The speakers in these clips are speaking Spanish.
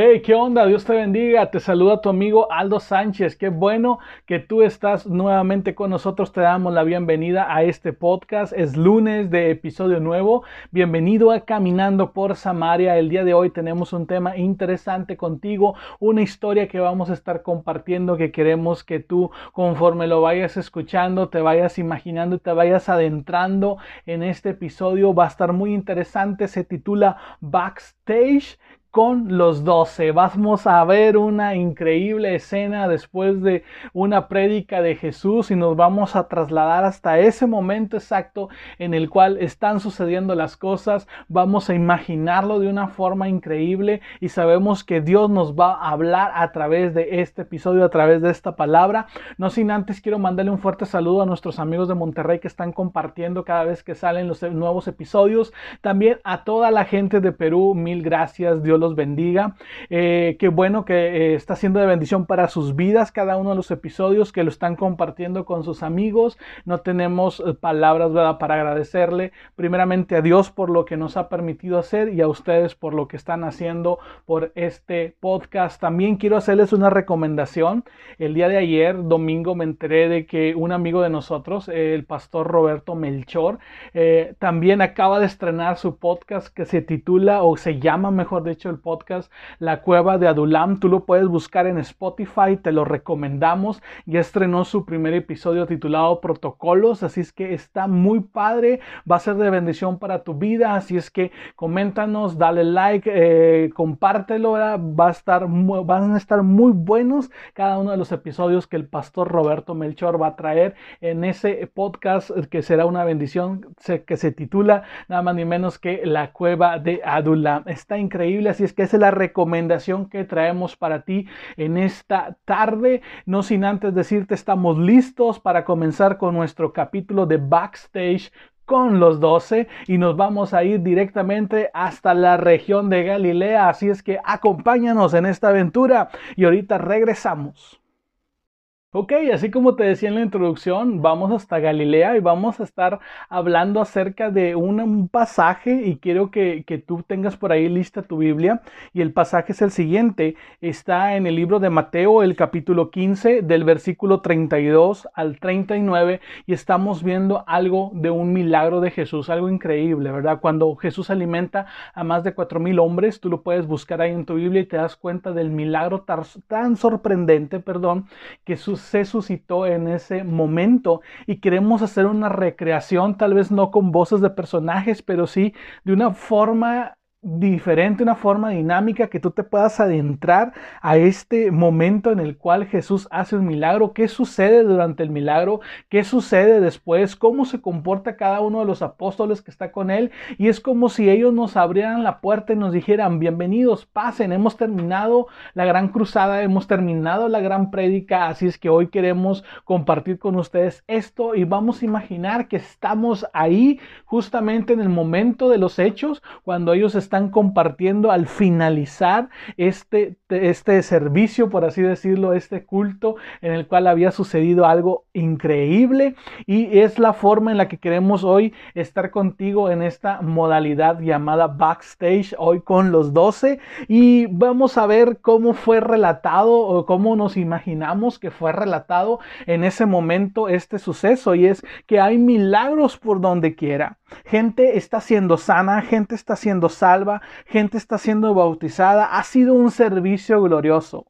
Hey, ¿qué onda? Dios te bendiga. Te saluda tu amigo Aldo Sánchez. Qué bueno que tú estás nuevamente con nosotros. Te damos la bienvenida a este podcast. Es lunes de episodio nuevo. Bienvenido a Caminando por Samaria. El día de hoy tenemos un tema interesante contigo, una historia que vamos a estar compartiendo que queremos que tú conforme lo vayas escuchando, te vayas imaginando y te vayas adentrando en este episodio. Va a estar muy interesante. Se titula Backstage con los doce. Vamos a ver una increíble escena después de una prédica de Jesús y nos vamos a trasladar hasta ese momento exacto en el cual están sucediendo las cosas. Vamos a imaginarlo de una forma increíble y sabemos que Dios nos va a hablar a través de este episodio, a través de esta palabra. No sin antes quiero mandarle un fuerte saludo a nuestros amigos de Monterrey que están compartiendo cada vez que salen los nuevos episodios. También a toda la gente de Perú, mil gracias. Dios los bendiga. Eh, qué bueno que eh, está siendo de bendición para sus vidas cada uno de los episodios que lo están compartiendo con sus amigos. No tenemos eh, palabras para agradecerle primeramente a Dios por lo que nos ha permitido hacer y a ustedes por lo que están haciendo por este podcast. También quiero hacerles una recomendación. El día de ayer, domingo, me enteré de que un amigo de nosotros, el pastor Roberto Melchor, también acaba de estrenar su podcast que se titula o se llama, mejor dicho, el podcast La Cueva de Adulam. Tú lo puedes buscar en Spotify, te lo recomendamos. Ya estrenó su primer episodio titulado Protocolos, así es que está muy padre, va a ser de bendición para tu vida, así es que coméntanos, dale like, eh, compártelo, va a estar, van a estar muy buenos cada uno de los episodios que el pastor Roberto Melchor va a traer en ese podcast que será una bendición que se titula nada más ni menos que La Cueva de Adulam. Está increíble, así es que esa es la recomendación que traemos para ti en esta tarde. No sin antes decirte, estamos listos para comenzar con nuestro capítulo de backstage con los doce y nos vamos a ir directamente hasta la región de Galilea. Así es que acompáñanos en esta aventura y ahorita regresamos. Ok, así como te decía en la introducción, vamos hasta Galilea y vamos a estar hablando acerca de un, pasaje y quiero que, que, tú tengas por ahí lista tu Biblia y el pasaje es el siguiente, está en el libro de Mateo, el capítulo 15 del versículo 32 al 39 y estamos viendo algo de un milagro de Jesús, algo increíble, ¿verdad? Cuando Jesús alimenta a más de cuatro mil hombres, tú lo puedes buscar ahí en tu Biblia y te das cuenta del milagro tan, sorprendente, perdón, que se suscitó en ese momento. Y queremos hacer una recreación, tal vez no con voces de personajes, pero sí de una forma diferente, una forma dinámica que tú te puedas adentrar a este momento en el cual Jesús hace un milagro, qué sucede durante el milagro, qué sucede después, cómo se comporta cada uno de los apóstoles que está con él y es como si ellos nos abrieran la puerta y nos dijeran, bienvenidos, pasen, hemos terminado la gran cruzada, hemos terminado la gran prédica, así es que hoy queremos compartir con ustedes esto y vamos a imaginar que estamos ahí justamente en el momento de los hechos, cuando ellos están están compartiendo al finalizar este, este servicio, por así decirlo, este culto en el cual había sucedido algo increíble. Y es la forma en la que queremos hoy estar contigo en esta modalidad llamada backstage hoy con los 12 y vamos a ver cómo fue relatado o cómo nos imaginamos que fue relatado en ese momento este suceso. Y es que hay milagros por donde quiera. Gente está siendo sana, gente está siendo salva, gente está siendo bautizada. Ha sido un servicio glorioso.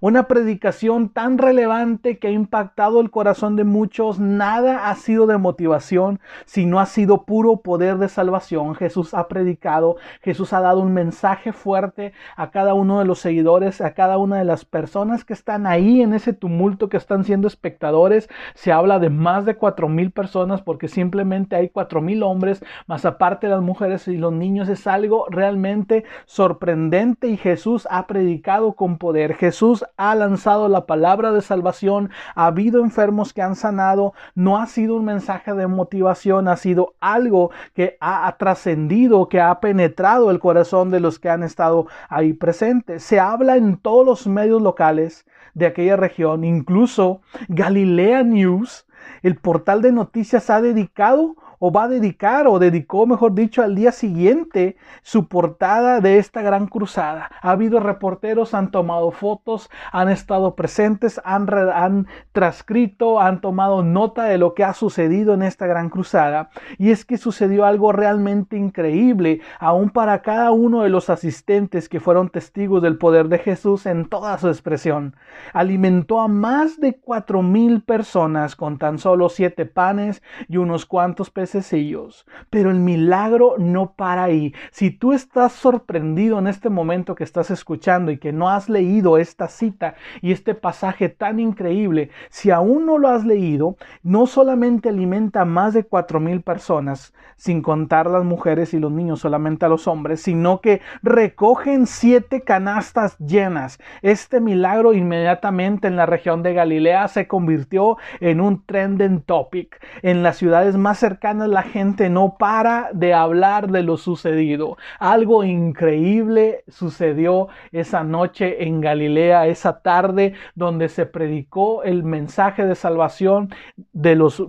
Una predicación tan relevante que ha impactado el corazón de muchos, nada ha sido de motivación, sino ha sido puro poder de salvación. Jesús ha predicado, Jesús ha dado un mensaje fuerte a cada uno de los seguidores, a cada una de las personas que están ahí en ese tumulto, que están siendo espectadores. Se habla de más de cuatro mil personas porque simplemente hay cuatro mil hombres, más aparte las mujeres y los niños. Es algo realmente sorprendente y Jesús ha predicado con poder. Jesús Ha lanzado la palabra de salvación, ha habido enfermos que han sanado, no ha sido un mensaje de motivación, ha sido algo que ha, trascendido, que ha penetrado el corazón de los que han estado ahí presentes. Se habla en todos los medios locales de aquella región, incluso Galilea News, el portal de noticias ha dedicado o va a dedicar o dedicó, mejor dicho, al día siguiente su portada de esta gran cruzada. Ha habido reporteros, han tomado fotos, han estado presentes, han, han transcrito, han tomado nota de lo que ha sucedido en esta gran cruzada. Y es que sucedió algo realmente increíble, aún para cada uno de los asistentes que fueron testigos del poder de Jesús en toda su expresión. Alimentó a más de cuatro mil personas con tan solo siete panes y unos cuantos peces sencillos, pero el milagro no para ahí. Si tú estás sorprendido en este momento que estás escuchando y que no has leído esta cita y este pasaje tan increíble, si aún no lo has leído, no solamente alimenta a más de cuatro mil personas, sin contar las mujeres y los niños, solamente a los hombres, sino que recogen siete canastas llenas. Este milagro inmediatamente en la región de Galilea se convirtió en un trending topic. En las ciudades más cercanas la gente no para de hablar de lo sucedido. Algo increíble sucedió esa noche en Galilea, esa tarde donde se predicó el mensaje de salvación de los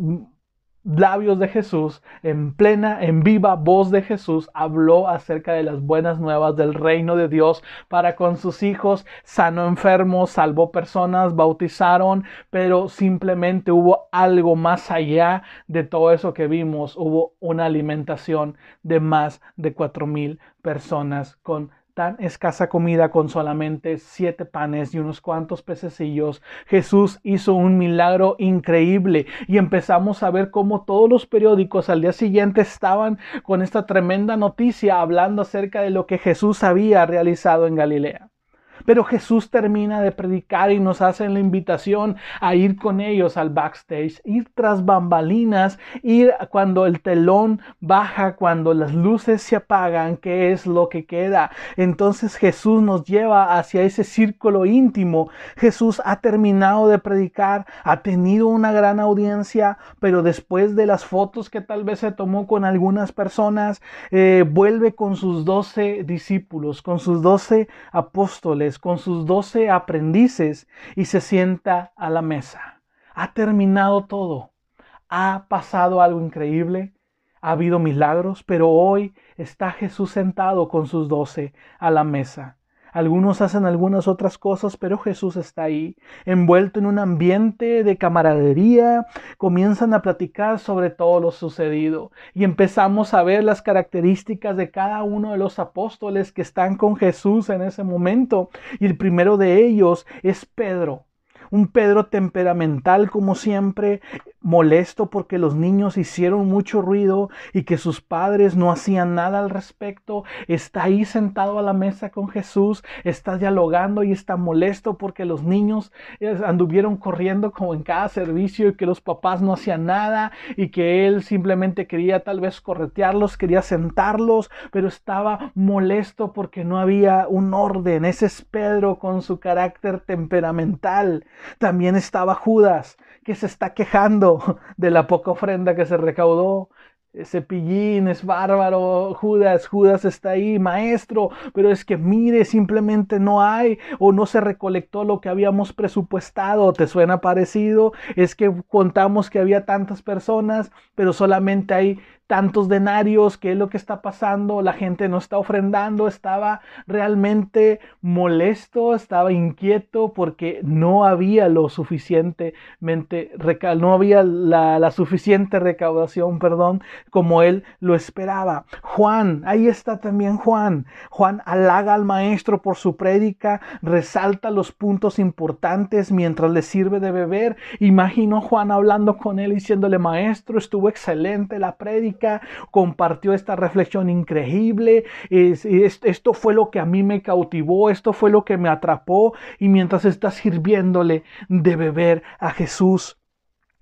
labios de Jesús, en plena, en viva voz de Jesús, habló acerca de las buenas nuevas del reino de Dios para con sus hijos, sanó enfermos, salvó personas, bautizaron, pero simplemente hubo algo más allá de todo eso que vimos, hubo una alimentación de más de cuatro mil personas con tan escasa comida con solamente siete panes y unos cuantos pececillos, Jesús hizo un milagro increíble y empezamos a ver cómo todos los periódicos al día siguiente estaban con esta tremenda noticia hablando acerca de lo que Jesús había realizado en Galilea. Pero Jesús termina de predicar y nos hace la invitación a ir con ellos al backstage, ir tras bambalinas, ir cuando el telón baja, cuando las luces se apagan, qué es lo que queda. Entonces Jesús nos lleva hacia ese círculo íntimo. Jesús ha terminado de predicar, ha tenido una gran audiencia, pero después de las fotos que tal vez se tomó con algunas personas, eh, vuelve con sus doce discípulos, con sus doce apóstoles con sus doce aprendices y se sienta a la mesa. Ha terminado todo. Ha pasado algo increíble. Ha habido milagros, pero hoy está Jesús sentado con sus doce a la mesa. Algunos hacen algunas otras cosas, pero Jesús está ahí, envuelto en un ambiente de camaradería. Comienzan a platicar sobre todo lo sucedido y empezamos a ver las características de cada uno de los apóstoles que están con Jesús en ese momento. Y el primero de ellos es Pedro un Pedro temperamental como siempre, molesto porque los niños hicieron mucho ruido y que sus padres no hacían nada al respecto, está ahí sentado a la mesa con Jesús, está dialogando y está molesto porque los niños eh, anduvieron corriendo como en cada servicio y que los papás no hacían nada y que él simplemente quería tal vez corretearlos, quería sentarlos, pero estaba molesto porque no había un orden. Ese es Pedro con su carácter temperamental. También estaba Judas, que se está quejando de la poca ofrenda que se recaudó. Cepillín es bárbaro, Judas, Judas está ahí, maestro, pero es que mire, simplemente no hay o no se recolectó lo que habíamos presupuestado. ¿Te suena parecido? Es que contamos que había tantas personas, pero solamente hay tantos denarios, qué es lo que está pasando, la gente no está ofrendando, estaba realmente molesto, estaba inquieto porque no había lo suficientemente, no había la, suficiente recaudación, perdón, como él lo esperaba. Juan, ahí está también Juan. Juan halaga al maestro por su prédica, resalta los puntos importantes mientras le sirve de beber. Imagino Juan hablando con él diciéndole, maestro, estuvo excelente la prédica compartió esta reflexión increíble. esto fue lo que a mí me cautivó, esto fue lo que me atrapó. Y mientras está sirviéndole de beber a Jesús,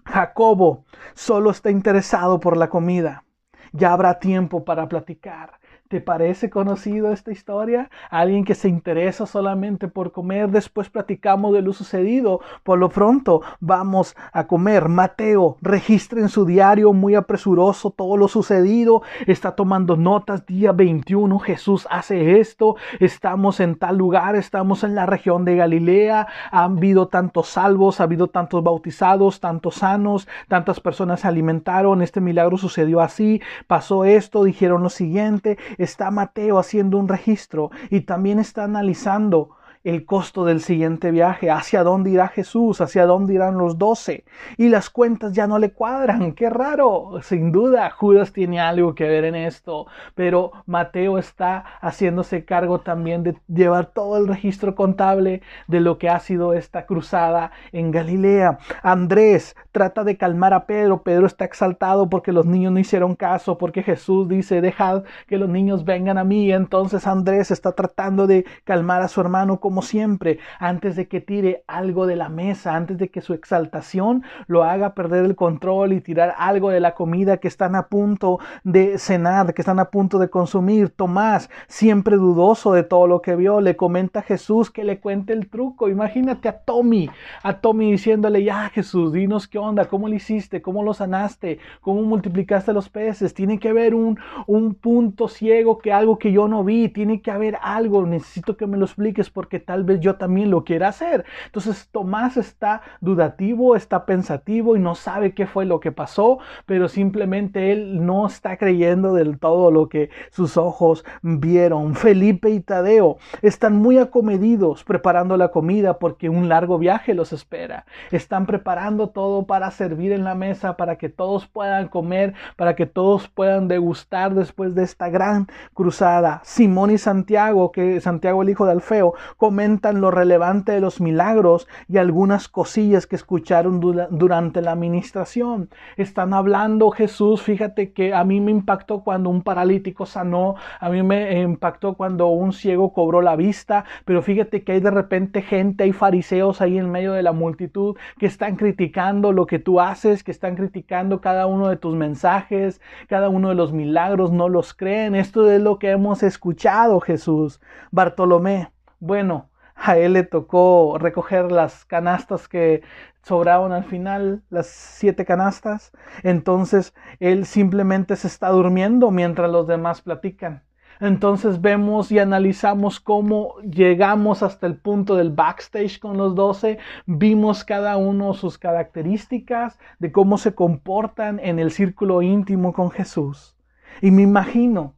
Jacobo solo está interesado por la comida. Ya habrá tiempo para platicar. ¿Te parece conocido esta historia? Alguien que se interesa solamente por comer. Después platicamos de lo sucedido. Por lo pronto vamos a comer. Mateo registra en su diario muy apresuroso todo lo sucedido. Está tomando notas. Día 21 Jesús hace esto. Estamos en tal lugar. Estamos en la región de Galilea. Ha habido tantos salvos. Ha habido tantos bautizados, tantos sanos. Tantas personas se alimentaron. Este milagro sucedió así. Pasó esto. Dijeron lo siguiente está Mateo haciendo un registro y también está analizando el costo del siguiente viaje, hacia dónde irá Jesús, hacia dónde irán los doce. Y las cuentas ya no le cuadran, qué raro. Sin duda, Judas tiene algo que ver en esto, pero Mateo está haciéndose cargo también de llevar todo el registro contable de lo que ha sido esta cruzada en Galilea. Andrés trata de calmar a Pedro, Pedro está exaltado porque los niños no hicieron caso, porque Jesús dice, dejad que los niños vengan a mí. Entonces Andrés está tratando de calmar a su hermano como siempre, antes de que tire algo de la mesa, antes de que su exaltación lo haga perder el control y tirar algo de la comida que están a punto de cenar, que están a punto de consumir. Tomás, siempre dudoso de todo lo que vio, le comenta a Jesús que le cuente el truco. Imagínate a Tommy, a Tommy diciéndole, ya Jesús, dinos qué onda, cómo lo hiciste, cómo lo sanaste, cómo multiplicaste los peces. Tiene que haber un, un punto ciego, que algo que yo no vi, tiene que haber algo, necesito que me lo expliques porque tal vez yo también lo quiera hacer. Entonces Tomás está dudativo, está pensativo y no sabe qué fue lo que pasó, pero simplemente él no está creyendo del todo lo que sus ojos vieron. Felipe y Tadeo están muy acomedidos preparando la comida porque un largo viaje los espera. Están preparando todo para servir en la mesa, para que todos puedan comer, para que todos puedan degustar después de esta gran cruzada. Simón y Santiago, que Santiago el hijo de Alfeo, comentan lo relevante de los milagros y algunas cosillas que escucharon durante la administración. Están hablando Jesús, fíjate que a mí me impactó cuando un paralítico sanó, a mí me impactó cuando un ciego cobró la vista, pero fíjate que hay de repente gente, hay fariseos ahí en medio de la multitud que están criticando lo que tú haces, que están criticando cada uno de tus mensajes, cada uno de los milagros, no los creen. Esto es lo que hemos escuchado, Jesús. Bartolomé, bueno, a él le tocó recoger las canastas que sobraban al final, las siete canastas. Entonces él simplemente se está durmiendo mientras los demás platican. Entonces vemos y analizamos cómo llegamos hasta el punto del backstage con los doce, vimos cada uno sus características, de cómo se comportan en el círculo íntimo con Jesús. Y me imagino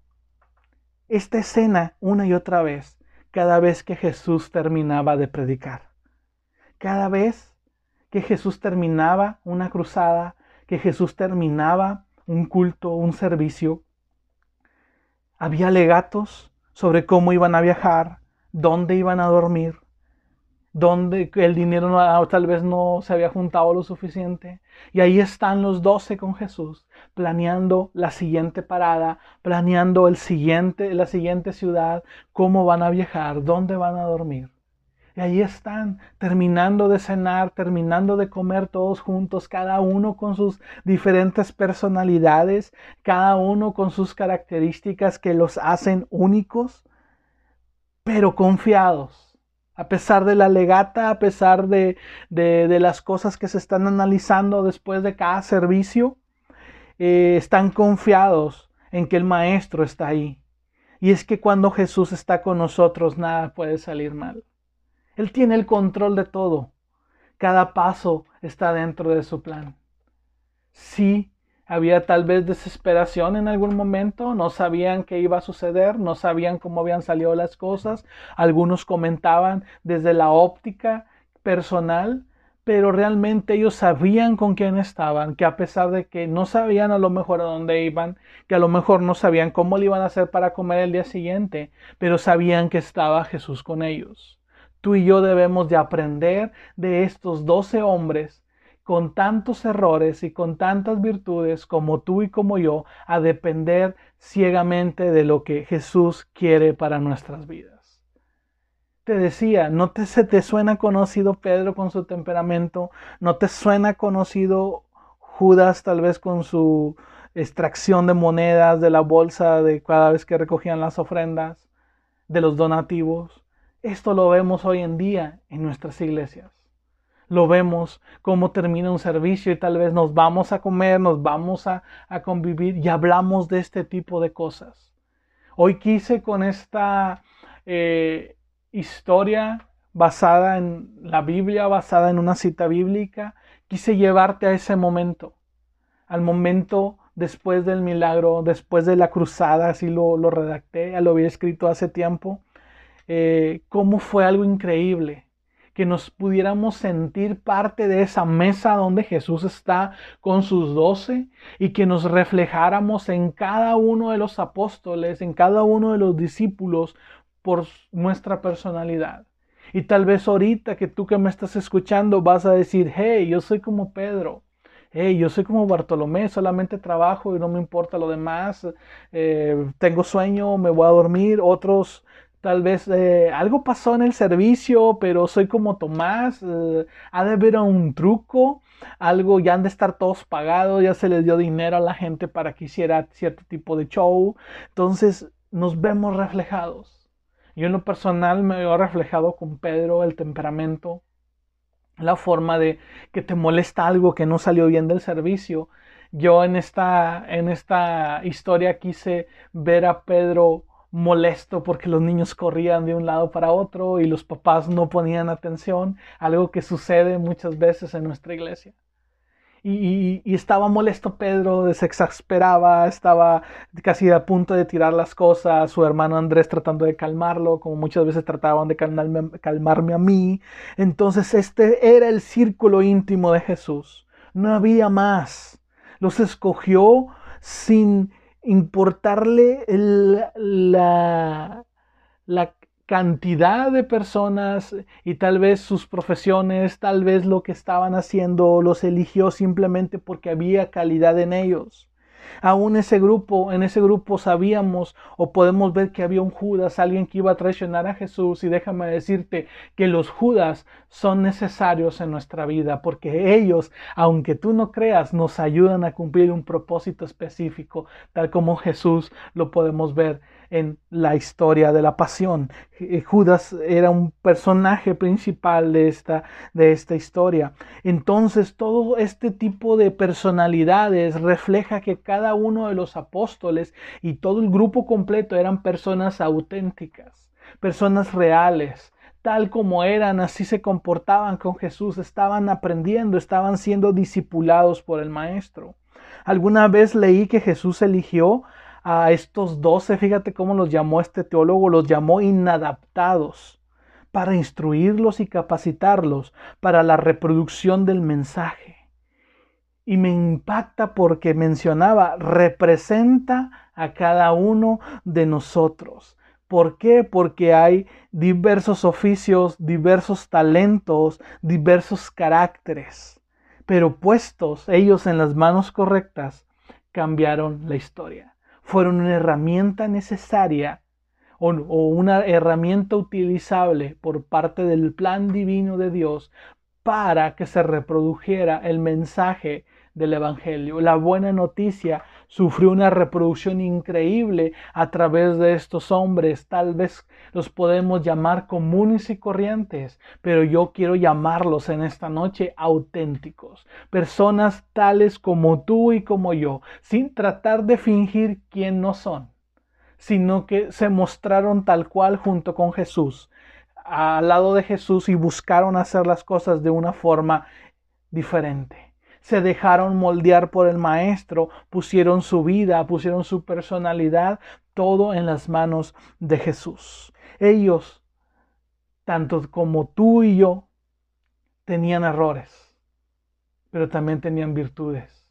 esta escena una y otra vez cada vez que Jesús terminaba de predicar. Cada vez que Jesús terminaba una cruzada, que Jesús terminaba un culto, un servicio, había legatos sobre cómo iban a viajar, dónde iban a dormir, donde el dinero no, tal vez no se había juntado lo suficiente. Y ahí están los doce con Jesús, planeando la siguiente parada, planeando el siguiente, la siguiente ciudad, cómo van a viajar, dónde van a dormir. Y ahí están, terminando de cenar, terminando de comer todos juntos, cada uno con sus diferentes personalidades, cada uno con sus características que los hacen únicos, pero confiados a pesar de la legata, a pesar de, las cosas que se están analizando después de cada servicio, eh, están confiados en que el Maestro está ahí. Y es que cuando Jesús está con nosotros, nada puede salir mal. Él tiene el control de todo. Cada paso está dentro de su plan. Sí, había tal vez desesperación en algún momento, no sabían qué iba a suceder, no sabían cómo habían salido las cosas. Algunos comentaban desde la óptica personal, pero realmente ellos sabían con quién estaban, que a pesar de que no sabían a lo mejor a dónde iban, que a lo mejor no sabían cómo le iban a hacer para comer el día siguiente, pero sabían que estaba Jesús con ellos. Tú y yo debemos de aprender de estos doce hombres con tantos errores y con tantas virtudes como tú y como yo a depender ciegamente de lo que Jesús quiere para nuestras vidas. Te decía, ¿no te, se te suena conocido Pedro con su temperamento? ¿No te suena conocido Judas tal vez con su extracción de monedas de la bolsa de cada vez que recogían las ofrendas, de los donativos. Esto lo vemos hoy en día en nuestras iglesias. Lo vemos cómo termina un servicio y tal vez nos vamos a comer, nos vamos a, convivir y hablamos de este tipo de cosas. Hoy quise con esta eh, historia basada en la Biblia, basada en una cita bíblica, quise llevarte a ese momento, al momento después del milagro, después de la cruzada, así lo, lo redacté, ya lo había escrito hace tiempo, eh, cómo fue algo increíble que nos pudiéramos sentir parte de esa mesa donde Jesús está con sus doce y que nos reflejáramos en cada uno de los apóstoles, en cada uno de los discípulos por nuestra personalidad. Y tal vez ahorita que tú que me estás escuchando vas a decir, hey, yo soy como Pedro. Hey, yo soy como Bartolomé, solamente trabajo y no me importa lo demás. Eh, tengo sueño, me voy a dormir. Otros Tal vez eh, algo pasó en el servicio, pero soy como Tomás. Eh, ha de haber un truco, algo ya han de estar todos pagados, ya se les dio dinero a la gente para que hiciera cierto tipo de show. Entonces nos vemos reflejados. Yo en lo personal me veo reflejado con Pedro, el temperamento, la forma de que te molesta algo que no salió bien del servicio. Yo en esta, en esta historia quise ver a Pedro molesto porque los niños corrían de un lado para otro y los papás no ponían atención, algo que sucede muchas veces en nuestra iglesia. Y, estaba molesto Pedro, se exasperaba, estaba casi a punto de tirar las cosas, su hermano Andrés tratando de calmarlo, como muchas veces trataban de calmarme, calmarme a mí. Entonces este era el círculo íntimo de Jesús, no había más. Los escogió sin importarle la, la cantidad de personas y tal vez sus profesiones, tal vez lo que estaban haciendo, los eligió simplemente porque había calidad en ellos. Aún ese grupo, en ese grupo sabíamos o podemos ver que había un Judas, alguien que iba a traicionar a Jesús. Y déjame decirte que los Judas son necesarios en nuestra vida porque ellos, aunque tú no creas, nos ayudan a cumplir un propósito específico, tal como Jesús lo podemos ver en la historia de la pasión. Eh, Judas era un personaje principal de esta, de esta historia. Entonces todo este tipo de personalidades refleja que cada uno de los apóstoles y todo el grupo completo eran personas auténticas, personas reales, tal como eran, así se comportaban con Jesús, estaban aprendiendo, estaban siendo discipulados por el Maestro. Alguna vez leí que Jesús eligió a estos doce, fíjate cómo los llamó este teólogo, los llamó inadaptados para instruirlos y capacitarlos para la reproducción del mensaje. Y me impacta porque mencionaba, representa a cada uno de nosotros. ¿Por qué? Porque hay diversos oficios, diversos talentos, diversos caracteres. Pero puestos ellos en las manos correctas, cambiaron la historia fueron una herramienta necesaria o, una herramienta utilizable por parte del plan divino de Dios para que se reprodujera el mensaje del Evangelio. La buena noticia sufrió una reproducción increíble a través de estos hombres. Tal vez los podemos llamar comunes y corrientes, pero yo quiero llamarlos en esta noche auténticos. Personas tales como tú y como yo, sin tratar de fingir quién no son, sino que se mostraron tal cual junto con Jesús, al lado de Jesús y buscaron hacer las cosas de una forma diferente se dejaron moldear por el maestro, pusieron su vida, pusieron su personalidad, todo en las manos de Jesús. Ellos, tanto como tú y yo, tenían errores, pero también tenían virtudes.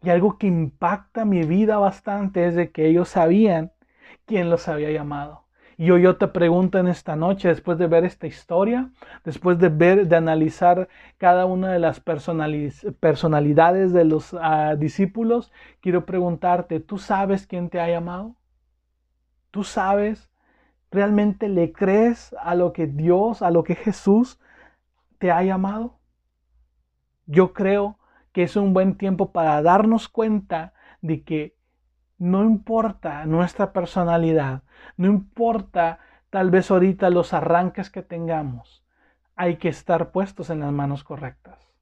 Y algo que impacta mi vida bastante es de que ellos sabían quién los había llamado. Y hoy yo te pregunto en esta noche, después de ver esta historia, después de ver, de analizar cada una de las personalidades de los ah, discípulos, quiero preguntarte, ¿tú sabes quién te ha llamado? ¿Tú sabes? ¿Realmente le crees a lo que Dios, a lo que Jesús te ha llamado? Yo creo que es un buen tiempo para darnos cuenta de que no importa nuestra personalidad, no importa tal vez ahorita los arranques que tengamos, hay que estar puestos en las manos correctas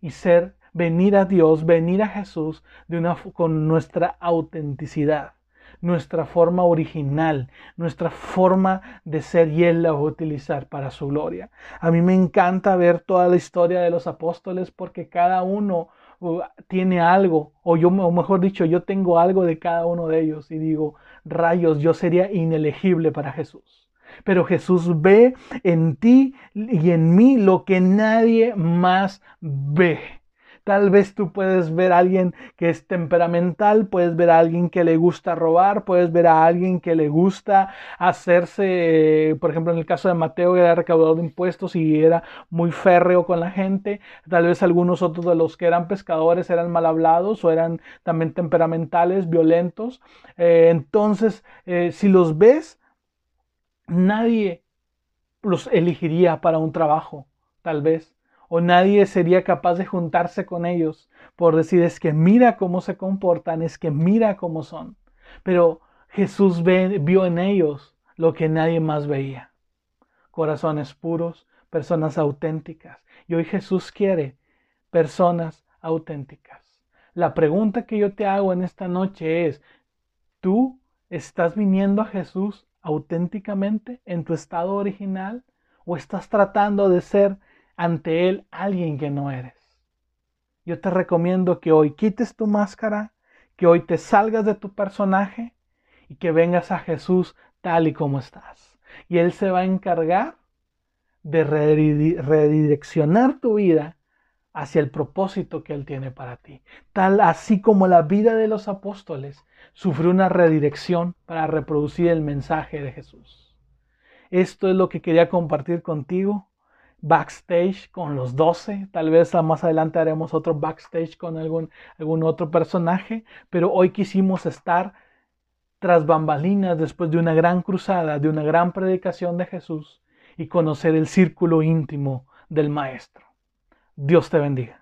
y ser, venir a Dios, venir a Jesús con nuestra autenticidad, nuestra forma original, nuestra forma de ser y Él la va a utilizar para su gloria. A mí me encanta ver toda la historia de los apóstoles porque cada uno tiene algo, o yo, o mejor dicho, yo tengo algo de cada uno de ellos y digo, rayos, yo sería inelegible para Jesús. Pero Jesús ve en ti y en mí lo que nadie más ve. Tal vez tú puedes ver a alguien que es temperamental, puedes ver a alguien que le gusta robar, puedes ver a alguien que le gusta hacerse, por ejemplo, en el caso de Mateo, era recaudador de impuestos y era muy férreo con la gente. Tal vez algunos otros de los que eran pescadores eran mal hablados o eran también temperamentales, violentos. Eh, entonces, eh, si los ves, nadie los elegiría para un trabajo, tal vez o nadie sería capaz de juntarse con ellos por decir es que mira cómo se comportan, es que mira cómo son. Pero Jesús vio en ellos lo que nadie más veía. Corazones puros, personas auténticas. Y hoy Jesús quiere personas auténticas. La pregunta que yo te hago en esta noche es, ¿tú estás viniendo a Jesús auténticamente en tu estado original? ¿O estás tratando de ser ante Él alguien que no eres. Yo te recomiendo que hoy quites tu máscara, que hoy te salgas de tu personaje y que vengas a Jesús tal y como estás. Y Él se va a encargar de redireccionar tu vida hacia el propósito que Él tiene para ti. Tal así como la vida de los apóstoles sufrió una redirección para reproducir el mensaje de Jesús. Esto es lo que quería compartir contigo backstage con los 12. Tal vez más adelante haremos otro backstage con algún, algún otro personaje, pero hoy quisimos estar tras bambalinas después de una gran cruzada, de una gran predicación de Jesús y conocer el círculo íntimo del Maestro. Dios te bendiga.